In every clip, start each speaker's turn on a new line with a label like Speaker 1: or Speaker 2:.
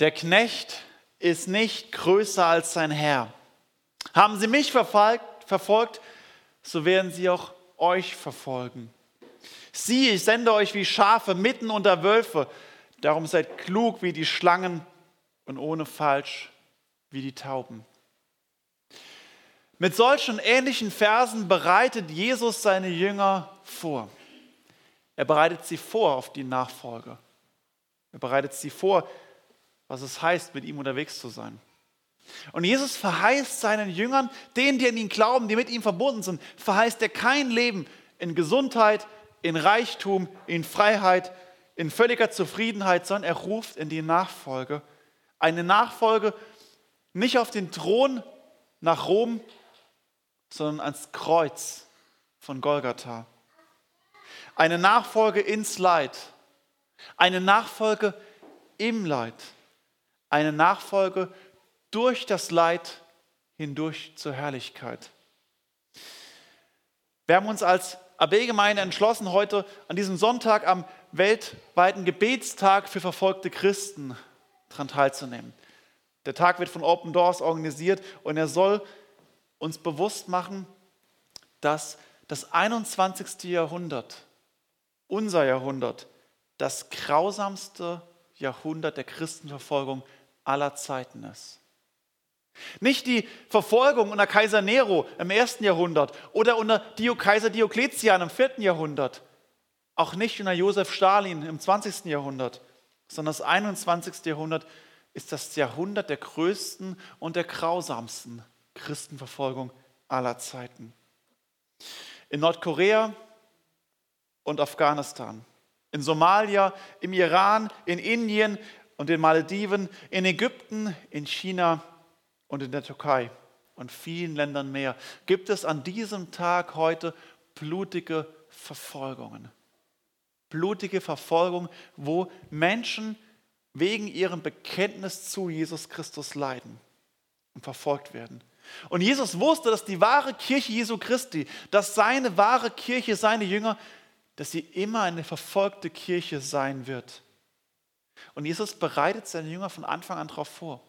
Speaker 1: Der Knecht ist nicht größer als sein Herr. Haben sie mich verfolgt, verfolgt, so werden sie auch euch verfolgen. Siehe, ich sende euch wie Schafe mitten unter Wölfe. Darum seid klug wie die Schlangen und ohne Falsch wie die Tauben. Mit solchen ähnlichen Versen bereitet Jesus seine Jünger vor. Er bereitet sie vor auf die Nachfolge. Er bereitet sie vor, was es heißt, mit ihm unterwegs zu sein. Und Jesus verheißt seinen Jüngern, denen, die an ihn glauben, die mit ihm verbunden sind, verheißt er kein Leben in Gesundheit, in Reichtum, in Freiheit, in völliger Zufriedenheit, sondern er ruft in die Nachfolge. Eine Nachfolge nicht auf den Thron nach Rom, sondern ans Kreuz von Golgatha. Eine Nachfolge ins Leid. Eine Nachfolge im Leid. Eine Nachfolge durch das Leid hindurch zur Herrlichkeit. Wir haben uns als AB-Gemeinde entschlossen, heute an diesem Sonntag am weltweiten Gebetstag für verfolgte Christen daran teilzunehmen. Der Tag wird von Open Doors organisiert und er soll uns bewusst machen, dass das 21. Jahrhundert, unser Jahrhundert, das grausamste Jahrhundert der Christenverfolgung aller Zeiten ist. Nicht die Verfolgung unter Kaiser Nero im ersten Jahrhundert oder unter Dio Kaiser Diokletian im vierten Jahrhundert, auch nicht unter Josef Stalin im 20. Jahrhundert, sondern das 21. Jahrhundert ist das Jahrhundert der größten und der grausamsten Christenverfolgung aller Zeiten. In Nordkorea und Afghanistan, in Somalia, im Iran, in Indien und den Malediven, in Ägypten, in China und in der Türkei und vielen Ländern mehr gibt es an diesem Tag heute blutige Verfolgungen. Blutige Verfolgung, wo Menschen wegen ihrem Bekenntnis zu Jesus Christus leiden und verfolgt werden. Und Jesus wusste, dass die wahre Kirche Jesu Christi, dass seine wahre Kirche, seine Jünger, dass sie immer eine verfolgte Kirche sein wird. Und Jesus bereitet seine Jünger von Anfang an darauf vor.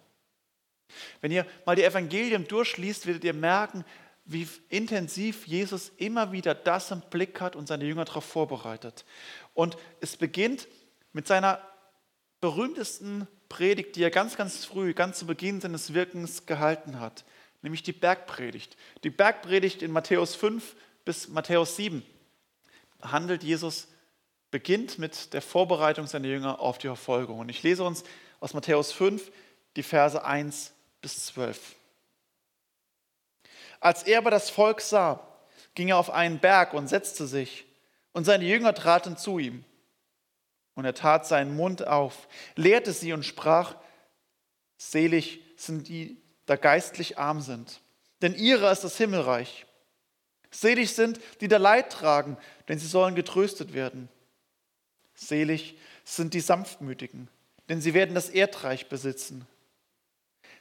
Speaker 1: Wenn ihr mal die Evangelien durchliest, werdet ihr merken, wie intensiv Jesus immer wieder das im Blick hat und seine Jünger darauf vorbereitet. Und es beginnt mit seiner berühmtesten Predigt, die er ganz, ganz früh, ganz zu Beginn seines Wirkens gehalten hat nämlich die Bergpredigt. Die Bergpredigt in Matthäus 5 bis Matthäus 7 handelt Jesus, beginnt mit der Vorbereitung seiner Jünger auf die Verfolgung. Und ich lese uns aus Matthäus 5 die Verse 1 bis 12. Als er aber das Volk sah, ging er auf einen Berg und setzte sich, und seine Jünger traten zu ihm. Und er tat seinen Mund auf, lehrte sie und sprach, selig sind die, da geistlich arm sind. Denn ihrer ist das Himmelreich. Selig sind, die da Leid tragen, denn sie sollen getröstet werden. Selig sind die Sanftmütigen, denn sie werden das Erdreich besitzen.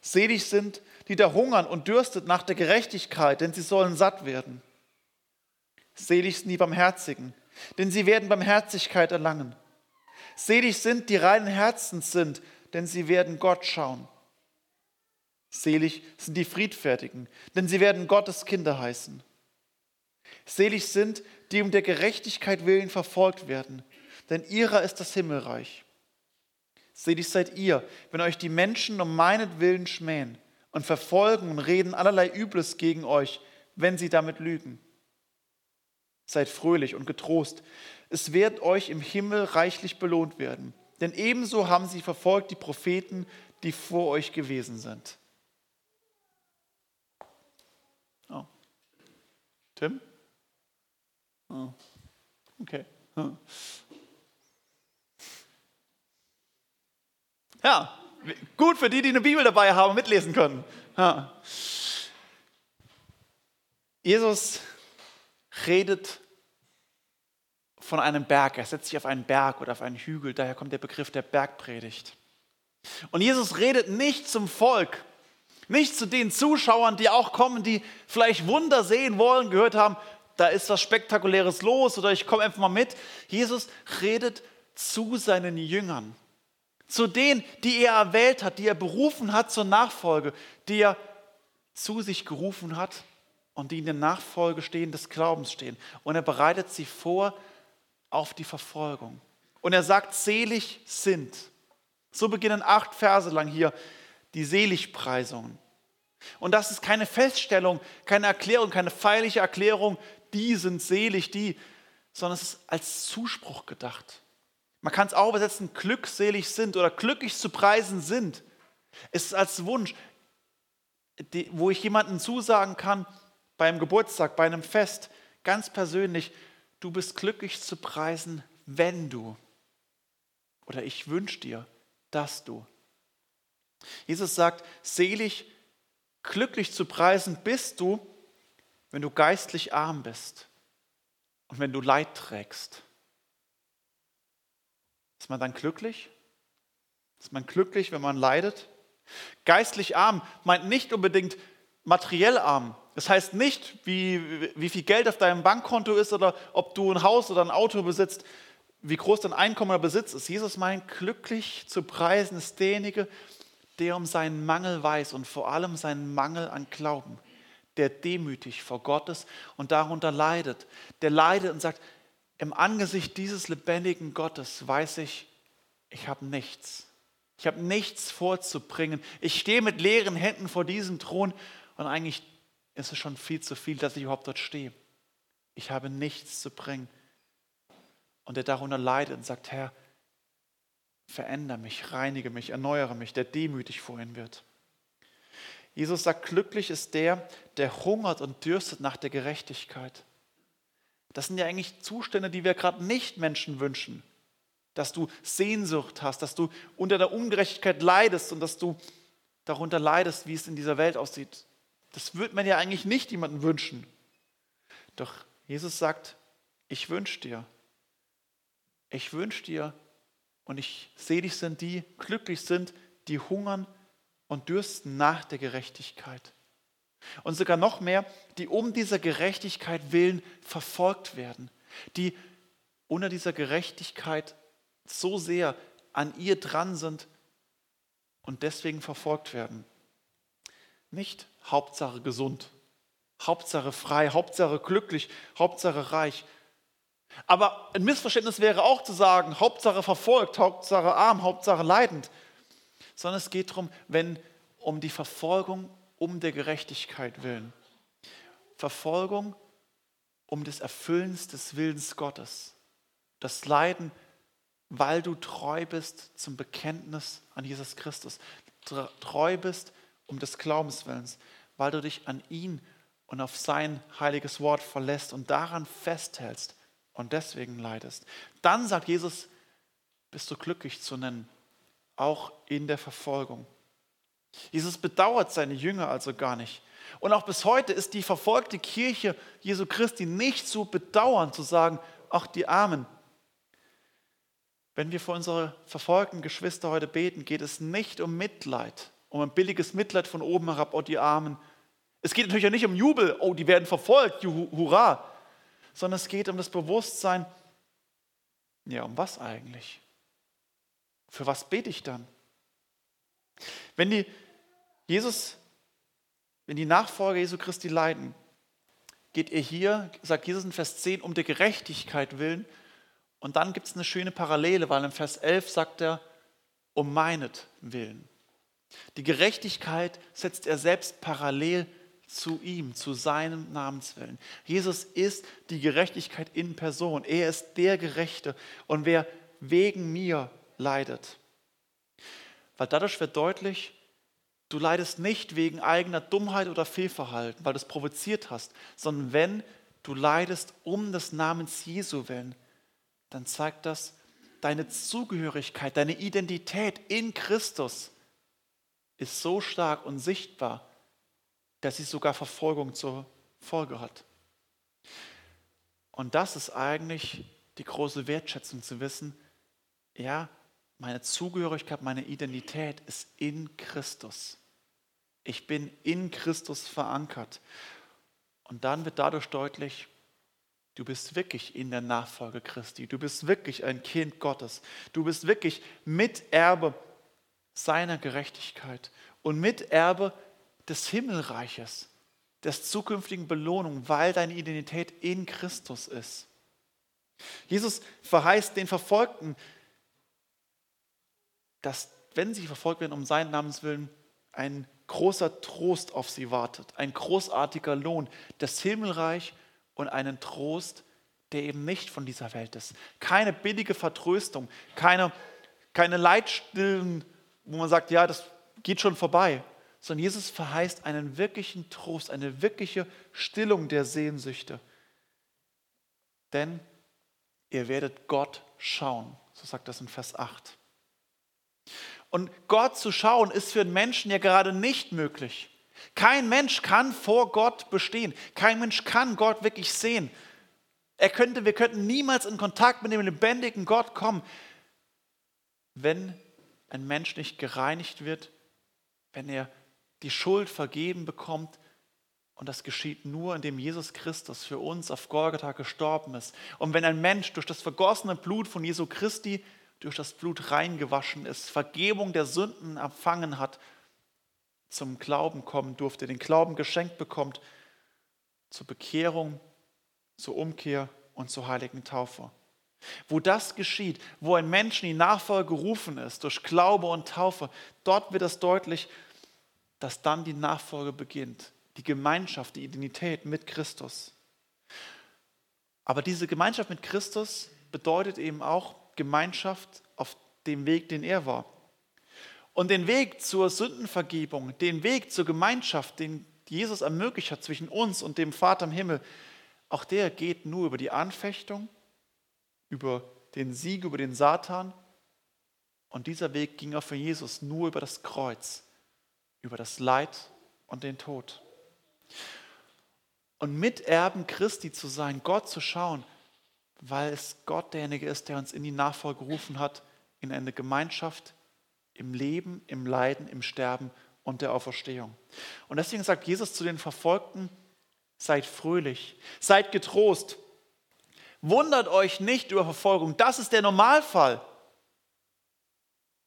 Speaker 1: Selig sind, die da hungern und dürstet nach der Gerechtigkeit, denn sie sollen satt werden. Selig sind die Barmherzigen, denn sie werden Barmherzigkeit erlangen. Selig sind, die reinen Herzens sind, denn sie werden Gott schauen. Selig sind die Friedfertigen, denn sie werden Gottes Kinder heißen. Selig sind, die um der Gerechtigkeit willen verfolgt werden, denn ihrer ist das Himmelreich. Selig seid ihr, wenn euch die Menschen um meinetwillen schmähen und verfolgen und reden allerlei Übles gegen euch, wenn sie damit lügen. Seid fröhlich und getrost, es wird euch im Himmel reichlich belohnt werden, denn ebenso haben sie verfolgt die Propheten, die vor euch gewesen sind. Tim? Oh. Okay. Ja, gut für die, die eine Bibel dabei haben und mitlesen können. Ja. Jesus redet von einem Berg. Er setzt sich auf einen Berg oder auf einen Hügel. Daher kommt der Begriff der Bergpredigt. Und Jesus redet nicht zum Volk, nicht zu den Zuschauern, die auch kommen, die vielleicht Wunder sehen wollen, gehört haben, da ist was Spektakuläres los oder ich komme einfach mal mit. Jesus redet zu seinen Jüngern, zu denen, die er erwählt hat, die er berufen hat zur Nachfolge, die er zu sich gerufen hat und die in der Nachfolge stehen, des Glaubens stehen. Und er bereitet sie vor auf die Verfolgung. Und er sagt, selig sind. So beginnen acht Verse lang hier die Seligpreisungen. Und das ist keine Feststellung, keine Erklärung, keine feierliche Erklärung, die sind selig, die, sondern es ist als Zuspruch gedacht. Man kann es auch übersetzen, glückselig sind oder glücklich zu preisen sind. Es ist als Wunsch, wo ich jemandem zusagen kann, beim Geburtstag, bei einem Fest, ganz persönlich, du bist glücklich zu preisen, wenn du. Oder ich wünsche dir, dass du. Jesus sagt, selig, glücklich zu preisen bist du, wenn du geistlich arm bist und wenn du Leid trägst. Ist man dann glücklich? Ist man glücklich, wenn man leidet? Geistlich arm meint nicht unbedingt materiell arm. Das heißt nicht, wie, wie viel Geld auf deinem Bankkonto ist oder ob du ein Haus oder ein Auto besitzt, wie groß dein Einkommen oder Besitz ist. Jesus meint, glücklich zu preisen ist derjenige, der um seinen Mangel weiß und vor allem seinen Mangel an Glauben, der demütig vor Gott ist und darunter leidet, der leidet und sagt, im Angesicht dieses lebendigen Gottes weiß ich, ich habe nichts. Ich habe nichts vorzubringen. Ich stehe mit leeren Händen vor diesem Thron und eigentlich ist es schon viel zu viel, dass ich überhaupt dort stehe. Ich habe nichts zu bringen. Und der darunter leidet und sagt, Herr, verändere mich, reinige mich, erneuere mich, der demütig vor ihn wird. Jesus sagt, glücklich ist der, der hungert und dürstet nach der Gerechtigkeit. Das sind ja eigentlich Zustände, die wir gerade nicht Menschen wünschen. Dass du Sehnsucht hast, dass du unter der Ungerechtigkeit leidest und dass du darunter leidest, wie es in dieser Welt aussieht. Das würde man ja eigentlich nicht jemandem wünschen. Doch Jesus sagt, ich wünsche dir, ich wünsche dir und ich selig sind die, glücklich sind, die hungern und dürsten nach der Gerechtigkeit. Und sogar noch mehr, die um dieser Gerechtigkeit willen verfolgt werden, die unter dieser Gerechtigkeit so sehr an ihr dran sind und deswegen verfolgt werden. Nicht Hauptsache gesund, Hauptsache frei, Hauptsache glücklich, Hauptsache reich. Aber ein Missverständnis wäre auch zu sagen, Hauptsache verfolgt, Hauptsache arm, Hauptsache leidend. Sondern es geht darum, wenn um die Verfolgung um der Gerechtigkeit willen. Verfolgung um des Erfüllens des Willens Gottes. Das Leiden, weil du treu bist zum Bekenntnis an Jesus Christus. Treu bist um des Glaubens willens, weil du dich an ihn und auf sein heiliges Wort verlässt und daran festhältst und deswegen leidest. Dann sagt Jesus, bist du glücklich zu nennen, auch in der Verfolgung. Jesus bedauert seine Jünger also gar nicht. Und auch bis heute ist die verfolgte Kirche Jesu Christi nicht zu bedauern, zu sagen, ach die Armen. Wenn wir für unsere verfolgten Geschwister heute beten, geht es nicht um Mitleid, um ein billiges Mitleid von oben herab, oh die Armen. Es geht natürlich auch nicht um Jubel, oh die werden verfolgt, hurra, sondern es geht um das Bewusstsein, ja, um was eigentlich? Für was bete ich dann? Wenn die Jesus, wenn die Nachfolger Jesu Christi leiden, geht er hier, sagt Jesus in Vers 10, um der Gerechtigkeit willen. Und dann gibt es eine schöne Parallele, weil in Vers 11 sagt er, um meinetwillen. Die Gerechtigkeit setzt er selbst parallel zu ihm, zu seinem Namenswillen. Jesus ist die Gerechtigkeit in Person. Er ist der Gerechte. Und wer wegen mir leidet, weil dadurch wird deutlich, du leidest nicht wegen eigener Dummheit oder Fehlverhalten, weil du es provoziert hast, sondern wenn du leidest um des Namens Jesu willen, dann zeigt das deine Zugehörigkeit, deine Identität in Christus ist so stark und sichtbar, dass sie sogar Verfolgung zur Folge hat. Und das ist eigentlich die große Wertschätzung zu wissen, ja, meine Zugehörigkeit, meine Identität ist in Christus. Ich bin in Christus verankert. Und dann wird dadurch deutlich, du bist wirklich in der Nachfolge Christi. Du bist wirklich ein Kind Gottes. Du bist wirklich Miterbe seiner Gerechtigkeit und Miterbe des Himmelreiches, des zukünftigen Belohnung, weil deine Identität in Christus ist. Jesus verheißt den Verfolgten, dass, wenn sie verfolgt werden um seinen Namens willen, ein großer Trost auf sie wartet, ein großartiger Lohn, das Himmelreich und einen Trost, der eben nicht von dieser Welt ist. Keine billige Vertröstung, keine, keine Leitstillen, wo man sagt, ja, das geht schon vorbei, sondern Jesus verheißt einen wirklichen Trost, eine wirkliche Stillung der Sehnsüchte. Denn ihr werdet Gott schauen, so sagt das in Vers 8. Und Gott zu schauen ist für einen Menschen ja gerade nicht möglich. Kein Mensch kann vor Gott bestehen. Kein Mensch kann Gott wirklich sehen. Er könnte, wir könnten niemals in Kontakt mit dem lebendigen Gott kommen, wenn ein Mensch nicht gereinigt wird, wenn er die Schuld vergeben bekommt. Und das geschieht nur, indem Jesus Christus für uns auf Golgatha gestorben ist. Und wenn ein Mensch durch das vergossene Blut von Jesu Christi, durch das Blut reingewaschen ist, Vergebung der Sünden empfangen hat, zum Glauben kommen durfte, den Glauben geschenkt bekommt, zur Bekehrung, zur Umkehr und zur heiligen Taufe. Wo das geschieht, wo ein Mensch in die Nachfolge gerufen ist, durch Glaube und Taufe, dort wird es deutlich, dass dann die Nachfolge beginnt, die Gemeinschaft, die Identität mit Christus. Aber diese Gemeinschaft mit Christus bedeutet eben auch Gemeinschaft auf dem Weg, den er war. Und den Weg zur Sündenvergebung, den Weg zur Gemeinschaft, den Jesus ermöglicht hat zwischen uns und dem Vater im Himmel, auch der geht nur über die Anfechtung, über den Sieg über den Satan. Und dieser Weg ging auch für Jesus nur über das Kreuz über das Leid und den Tod. Und Miterben Christi zu sein, Gott zu schauen, weil es Gott derjenige ist, der uns in die Nachfolge gerufen hat, in eine Gemeinschaft im Leben, im Leiden, im Sterben und der Auferstehung. Und deswegen sagt Jesus zu den Verfolgten, seid fröhlich, seid getrost, wundert euch nicht über Verfolgung, das ist der Normalfall.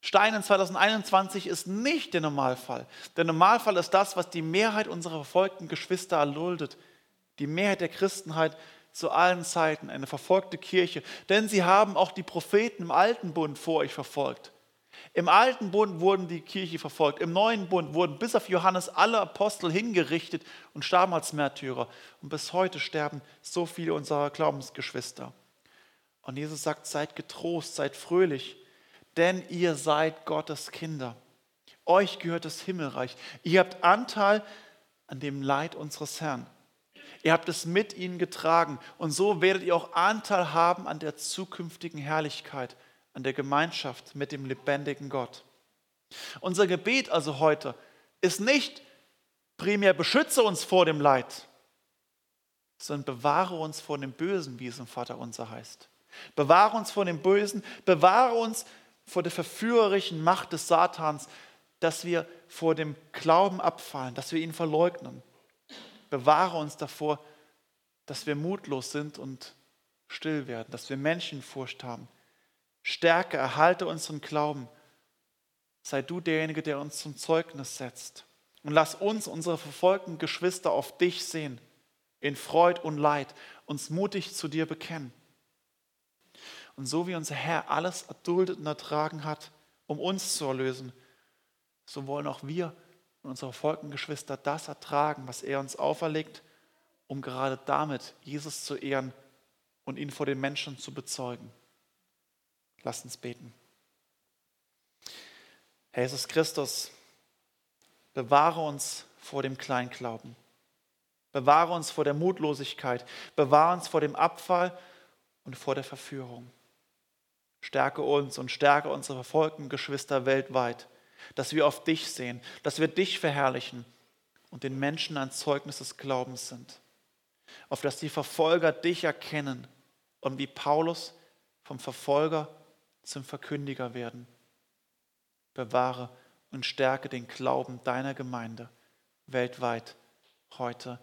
Speaker 1: Steinen 2021 ist nicht der Normalfall. Der Normalfall ist das, was die Mehrheit unserer verfolgten Geschwister erduldet. Die Mehrheit der Christenheit zu allen Zeiten, eine verfolgte Kirche. Denn sie haben auch die Propheten im Alten Bund vor euch verfolgt. Im Alten Bund wurden die Kirche verfolgt. Im Neuen Bund wurden bis auf Johannes alle Apostel hingerichtet und starben als Märtyrer. Und bis heute sterben so viele unserer Glaubensgeschwister. Und Jesus sagt, seid getrost, seid fröhlich denn ihr seid Gottes Kinder. Euch gehört das Himmelreich. Ihr habt Anteil an dem Leid unseres Herrn. Ihr habt es mit ihnen getragen und so werdet ihr auch Anteil haben an der zukünftigen Herrlichkeit, an der Gemeinschaft mit dem lebendigen Gott. Unser Gebet also heute ist nicht primär beschütze uns vor dem Leid, sondern bewahre uns vor dem Bösen, wie es im Vater unser heißt. Bewahre uns vor dem Bösen, bewahre uns vor der verführerischen Macht des Satans, dass wir vor dem Glauben abfallen, dass wir ihn verleugnen. Bewahre uns davor, dass wir mutlos sind und still werden, dass wir Menschenfurcht haben. Stärke, erhalte unseren Glauben. Sei du derjenige, der uns zum Zeugnis setzt. Und lass uns, unsere verfolgten Geschwister, auf dich sehen, in Freud und Leid, uns mutig zu dir bekennen. Und so wie unser Herr alles erduldet und ertragen hat, um uns zu erlösen, so wollen auch wir und unsere verfolgten Geschwister das ertragen, was er uns auferlegt, um gerade damit Jesus zu ehren und ihn vor den Menschen zu bezeugen. Lasst uns beten. Herr Jesus Christus, bewahre uns vor dem Kleinglauben. Bewahre uns vor der Mutlosigkeit. Bewahre uns vor dem Abfall und vor der Verführung. Stärke uns und stärke unsere verfolgten Geschwister weltweit, dass wir auf dich sehen, dass wir dich verherrlichen und den Menschen ein Zeugnis des Glaubens sind. Auf dass die Verfolger dich erkennen und wie Paulus vom Verfolger zum Verkündiger werden. Bewahre und stärke den Glauben deiner Gemeinde weltweit, heute